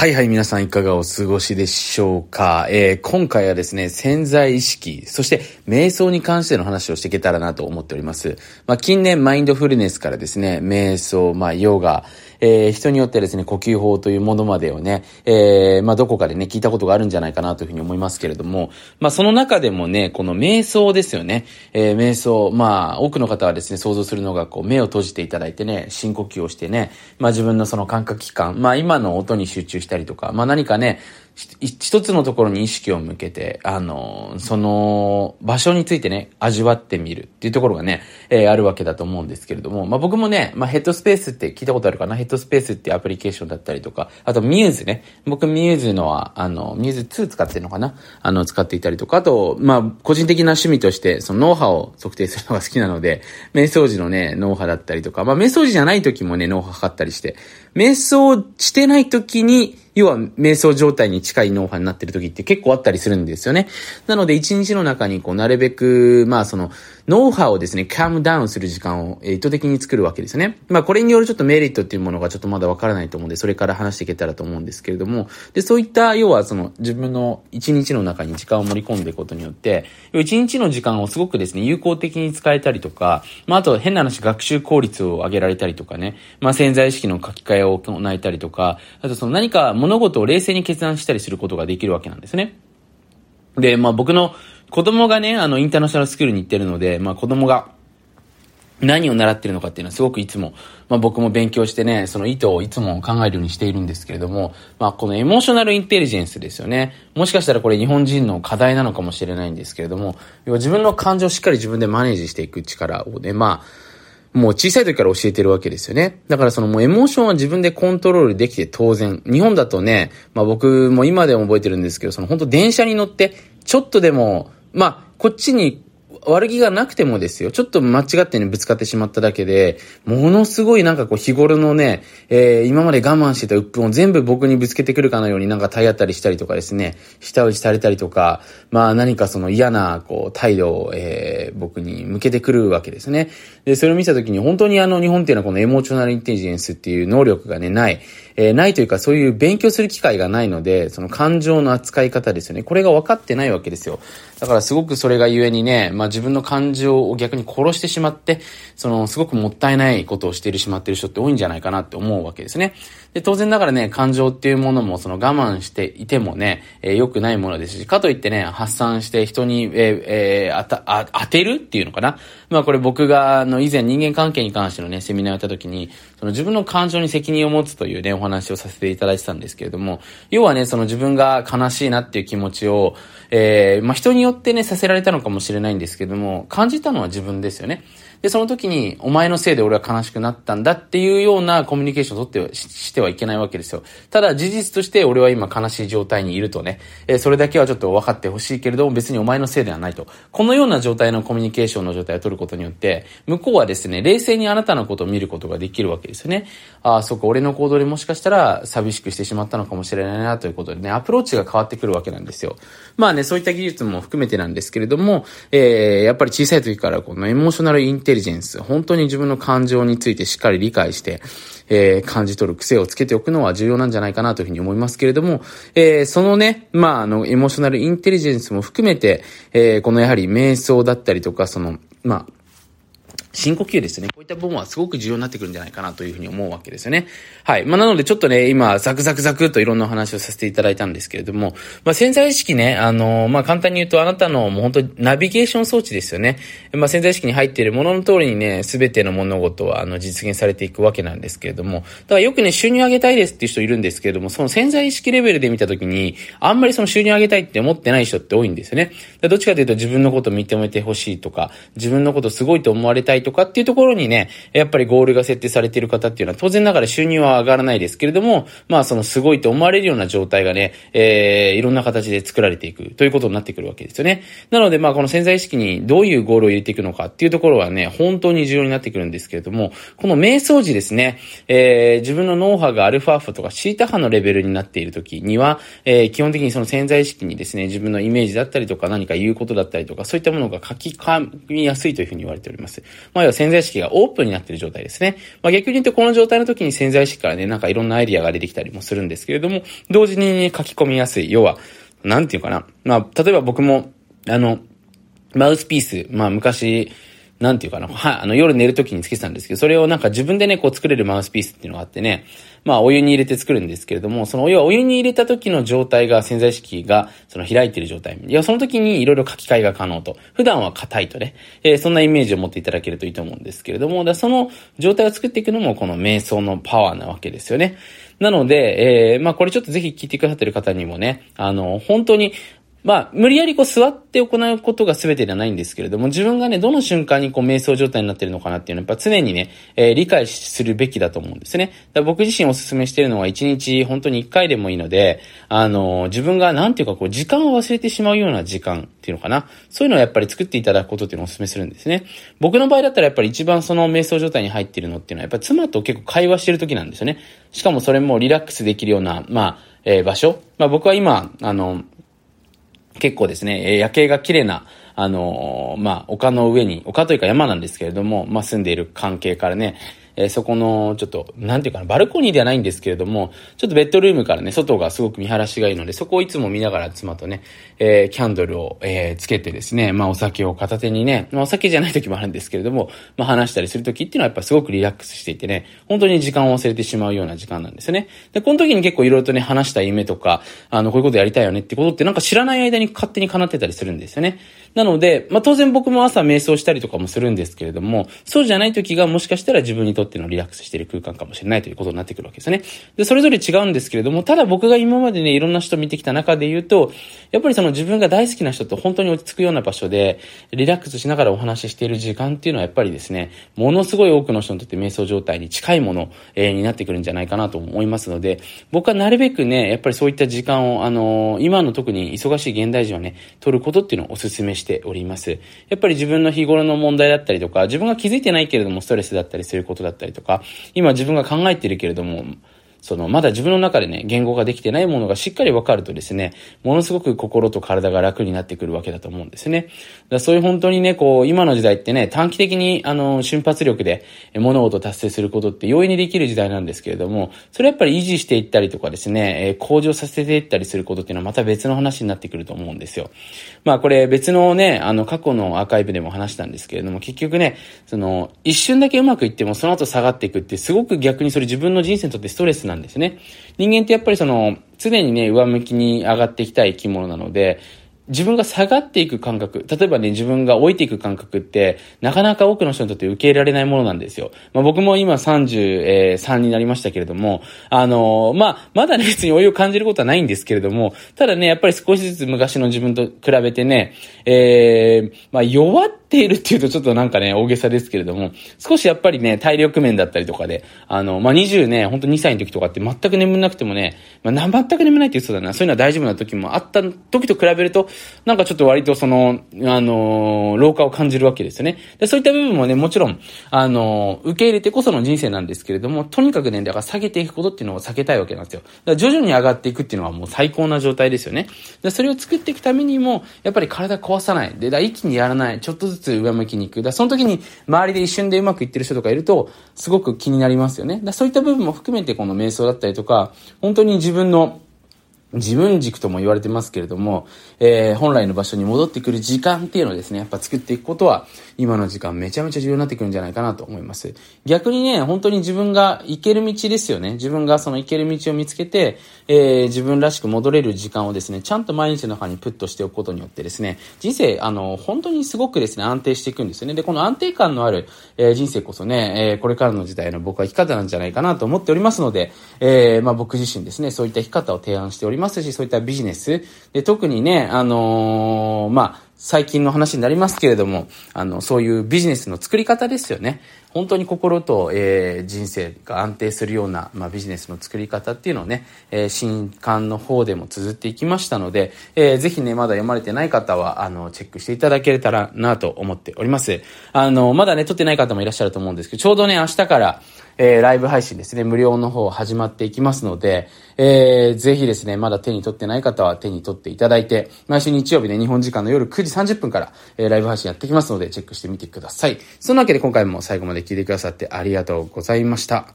はいはい、皆さんいかがお過ごしでしょうか、えー、今回はですね、潜在意識、そして瞑想に関しての話をしていけたらなと思っております。まあ、近年マインドフルネスからですね、瞑想、まあ、ヨガ、えー、人によってですね、呼吸法というものまでをね、えー、まあ、どこかでね、聞いたことがあるんじゃないかなというふうに思いますけれども、まあ、その中でもね、この瞑想ですよね。えー、瞑想、まあ、多くの方はですね、想像するのが、こう、目を閉じていただいてね、深呼吸をしてね、まあ、自分のその感覚器官、まあ、今の音に集中したりとか、まあ、何かね、一つのところに意識を向けて、あの、その場所についてね、味わってみるっていうところがね、えー、あるわけだと思うんですけれども、まあ、僕もね、まあ、ヘッドスペースって聞いたことあるかな？ヘッドスペースってアプリケーションだったりとか、あとミューズね。僕ミューズのは、あの、ミューズ2使ってるのかな？あの、使っていたりとか、あと、まあ、個人的な趣味として、その脳波を測定するのが好きなので、瞑想時のね、脳波だったりとか、まあ、瞑想時じゃない時もね、脳波測ったりして、瞑想してない時に、要は瞑想状態に近い脳波になってる時って結構あったりするんですよね。なので一日の中にこうなるべく、まあその脳波をですね、カムダウンする時間を意図的に作るわけですね。まあこれによるちょっとメリットっていうものがちょっとまだわからないと思うんで、それから話していけたらと思うんですけれども、で、そういった要はその自分の一日の中に時間を盛り込んでいくことによって、一日の時間をすごくですね、有効的に使えたりとか、まああと変な話学習効率を上げられたりとかね、まあ潜在意識の書き換えを行えたりとか、あとその何か物事を冷静に決断したりすることができるわけなんですね。で、まあ僕の子供がね、あの、インターナショナルスクールに行ってるので、まあ子供が、何を習ってるのかっていうのはすごくいつも、まあ僕も勉強してね、その意図をいつも考えるようにしているんですけれども、まあこのエモーショナルインテリジェンスですよね。もしかしたらこれ日本人の課題なのかもしれないんですけれども、要は自分の感情をしっかり自分でマネージしていく力をね、まあ、もう小さい時から教えてるわけですよね。だからそのもうエモーションは自分でコントロールできて当然。日本だとね、まあ僕も今でも覚えてるんですけど、その本当電車に乗って、ちょっとでも、まあ、こっちに悪気がなくてもですよ、ちょっと間違ってね、ぶつかってしまっただけで、ものすごいなんかこう日頃のね、えー、今まで我慢してた鬱憤を全部僕にぶつけてくるかのようになんか体当たりしたりとかですね、舌打ちされたりとか、まあ何かその嫌なこう態度を、えー、僕に向けてくるわけですね。で、それを見たときに本当にあの日本っていうのはこのエモーショナルインテリジェンスっていう能力がね、ない。えー、ないというかそういう勉強する機会がないので、その感情の扱い方ですよね。これが分かってないわけですよ。だからすごくそれがゆえにね、まあ自分の感情を逆に殺してしまって、そのすごくもったいないことをしているしまってる人って多いんじゃないかなって思うわけですね。で、当然ながらね、感情っていうものもその我慢していてもね、えー、良くないものですし、かといってね、発散して人に、えー、えー、あ、あ、当てるっていうのかな。まあこれ僕が、あの、以前人間関係に関してのね、セミナーをやった時に、その自分の感情に責任を持つというね、お話をさせていただいてたんですけれども、要はね、その自分が悲しいなっていう気持ちを、えー、まあ、人によってね、させられたのかもしれないんですけども、感じたのは自分ですよね。で、その時に、お前のせいで俺は悲しくなったんだっていうようなコミュニケーションを取ってしてはいけないわけですよ。ただ、事実として俺は今悲しい状態にいるとね、え、それだけはちょっと分かってほしいけれども、別にお前のせいではないと。このような状態のコミュニケーションの状態を取ることによって、向こうはですね、冷静にあなたのことを見ることができるわけですよね。ああ、そっか、俺の行動でもしかしたら寂しくしてしまったのかもしれないなということでね、アプローチが変わってくるわけなんですよ。まあね、そういった技術も含めてなんですけれども、えー、やっぱり小さい時からこのエモーショナルインテリジェンス、本当に自分の感情についてしっかり理解して、えー、感じ取る癖をつけておくのは重要なんじゃないかなというふうに思いますけれども、えー、そのね、まあ、あの、エモーショナルインテリジェンスも含めて、えー、このやはり瞑想だったりとか、その、まあ、深呼吸ですね。こういった部分はすごく重要になってくるんじゃないかなというふうに思うわけですよね。はい。まあ、なのでちょっとね、今、ザクザクザクといろんなお話をさせていただいたんですけれども、まあ、潜在意識ね、あのー、まあ、簡単に言うとあなたのもう本当にナビゲーション装置ですよね。まあ、潜在意識に入っているものの通りにね、すべての物事は、あの、実現されていくわけなんですけれども、だからよくね、収入上げたいですっていう人いるんですけれども、その潜在意識レベルで見たときに、あんまりその収入上げたいって思ってない人って多いんですよね。どっちかというと自分のことを認めてほしいとか、自分のことすごいと思われたいとかっていうところににね、やっぱりゴールが設定されている方っていうのは当然ながら収入は上がらないですけれども、まあそのすごいと思われるような状態がね、えー、いろんな形で作られていくということになってくるわけですよね。なのでまあこの潜在意識にどういうゴールを入れていくのかっていうところはね、本当に重要になってくるんですけれども、この瞑想時ですね、えー、自分の脳波がアルファ波とかシータ波のレベルになっている時には、えー、基本的にその潜在意識にですね、自分のイメージだったりとか何か言うことだったりとか、そういったものが書き込みやすいというふうに言われております。まあ、要は潜在意識がオープンになっている状態ですね。まあ、逆に言うとこの状態の時に潜在意識からね、なんかいろんなアイディアが出てきたりもするんですけれども、同時に、ね、書き込みやすい。要は、なんていうかな。まあ、例えば僕も、あの、マウスピース、まあ昔、なんていうかな、はい、あの、夜寝るときにつけてたんですけど、それをなんか自分でね、こう作れるマウスピースっていうのがあってね、まあ、お湯に入れて作るんですけれども、そのお湯はお湯に入れた時の状態が潜在意識が、その開いてる状態。いや、その時にいろいろ書き換えが可能と。普段は硬いとね、えー、そんなイメージを持っていただけるといいと思うんですけれども、だその状態を作っていくのも、この瞑想のパワーなわけですよね。なので、えー、まあ、これちょっとぜひ聞いてくださってる方にもね、あの、本当に、まあ、無理やりこう座って行うことが全てではないんですけれども、自分がね、どの瞬間にこう瞑想状態になってるのかなっていうのは、やっぱ常にね、えー、理解するべきだと思うんですね。だ僕自身お勧めしてるのは1日本当に1回でもいいので、あのー、自分がなんていうかこう時間を忘れてしまうような時間っていうのかな。そういうのをやっぱり作っていただくことっていうのをお勧めするんですね。僕の場合だったらやっぱり一番その瞑想状態に入ってるのっていうのは、やっぱ妻と結構会話してる時なんですよね。しかもそれもリラックスできるような、まあ、え、場所。まあ僕は今、あの、結構ですね、夜景が綺麗な、あのー、まあ、丘の上に、丘というか山なんですけれども、まあ、住んでいる関係からね、えー、そこの、ちょっと、なんていうかな、バルコニーではないんですけれども、ちょっとベッドルームからね、外がすごく見晴らしがいいので、そこをいつも見ながら妻とね、えー、キャンドルを、えー、つけてですね、まあお酒を片手にね、まあお酒じゃない時もあるんですけれども、まあ話したりする時っていうのはやっぱすごくリラックスしていてね、本当に時間を忘れてしまうような時間なんですね。で、この時に結構いろいろとね、話した夢とか、あの、こういうことやりたいよねってことってなんか知らない間に勝手に叶ってたりするんですよね。なので、まあ当然僕も朝瞑想したりとかもするんですけれども、そうじゃない時がもしかしたら自分にとってのリラックスしている空間かもしれないということになってくるわけですね。で、それぞれ違うんですけれども、ただ僕が今までね、いろんな人見てきた中で言うと、やっぱりその自分が大好きな人と本当に落ち着くような場所で、リラックスしながらお話ししている時間っていうのはやっぱりですね、ものすごい多くの人にとって瞑想状態に近いもの、えー、になってくるんじゃないかなと思いますので、僕はなるべくね、やっぱりそういった時間を、あのー、今の特に忙しい現代人はね、取ることっていうのをお勧めしております。やっぱり自分の日頃の問題だったりとか、自分が気づいてないけれどもストレスだったりすることだったりとか、今自分が考えてるけれども、その、まだ自分の中でね、言語ができてないものがしっかり分かるとですね、ものすごく心と体が楽になってくるわけだと思うんですね。だそういう本当にね、こう、今の時代ってね、短期的に、あの、瞬発力で物事を達成することって容易にできる時代なんですけれども、それやっぱり維持していったりとかですね、え向上させていったりすることっていうのはまた別の話になってくると思うんですよ。まあこれ別のね、あの、過去のアーカイブでも話したんですけれども、結局ね、その、一瞬だけうまくいってもその後下がっていくってすごく逆にそれ自分の人生にとってストレスなんですね。人間ってやっぱりその、常にね、上向きに上がっていきたい生き物なので、自分が下がっていく感覚、例えばね、自分が老いていく感覚って、なかなか多くの人にとって受け入れられないものなんですよ。まあ、僕も今33になりましたけれども、あのー、まあ、まだね、別に老いを感じることはないんですけれども、ただね、やっぱり少しずつ昔の自分と比べてね、えー、まあ、弱ってているっていうとちょっとなんかね、大げさですけれども、少しやっぱりね、体力面だったりとかで、あの、まあ、20ね、ほんと2歳の時とかって全く眠れなくてもね、まあ、全く眠ないって言う人だな、そういうのは大丈夫な時もあった時と比べると、なんかちょっと割とその、あのー、老化を感じるわけですよね。で、そういった部分もね、もちろん、あのー、受け入れてこその人生なんですけれども、とにかくね、だから下げていくことっていうのを避けたいわけなんですよ。だから徐々に上がっていくっていうのはもう最高な状態ですよね。で、それを作っていくためにも、やっぱり体壊さない。で、だ一気にやらない。ちょっとずつ上向きに行く。だその時に周りで一瞬でうまくいってる人とかいると、すごく気になりますよね。だそういった部分も含めてこの瞑想だったりとか、本当に自分の自分軸とも言われてますけれども、えー、本来の場所に戻ってくる時間っていうのをですね、やっぱ作っていくことは、今の時間めちゃめちゃ重要になってくるんじゃないかなと思います。逆にね、本当に自分が行ける道ですよね。自分がその行ける道を見つけて、えー、自分らしく戻れる時間をですね、ちゃんと毎日の中にプットしておくことによってですね、人生、あの、本当にすごくですね、安定していくんですよね。で、この安定感のある、えー、人生こそね、え、これからの時代の僕は生き方なんじゃないかなと思っておりますので、え、まあ僕自身ですね、そういった生き方を提案しておりますますし、そういったビジネス、で、特にね、あのー、まあ、最近の話になりますけれども、あの、そういうビジネスの作り方ですよね。本当に心と、えー、人生が安定するような、まあ、ビジネスの作り方っていうのをね、えー、新刊の方でも綴っていきましたので、えー、ぜひね、まだ読まれてない方は、あの、チェックしていただけたらなと思っております。あの、まだね、撮ってない方もいらっしゃると思うんですけど、ちょうどね、明日から、えー、ライブ配信ですね、無料の方始まっていきますので、えー、ぜひですね、まだ手に取ってない方は手に取っていただいて、毎週日曜日ね、日本時間の夜9時30分から、えー、ライブ配信やってきますので、チェックしてみてください。そんなわけで今回も最後まで聞いてくださってありがとうございました。